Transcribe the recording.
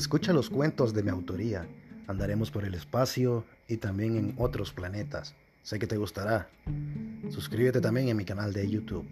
Escucha los cuentos de mi autoría. Andaremos por el espacio y también en otros planetas. Sé que te gustará. Suscríbete también en mi canal de YouTube.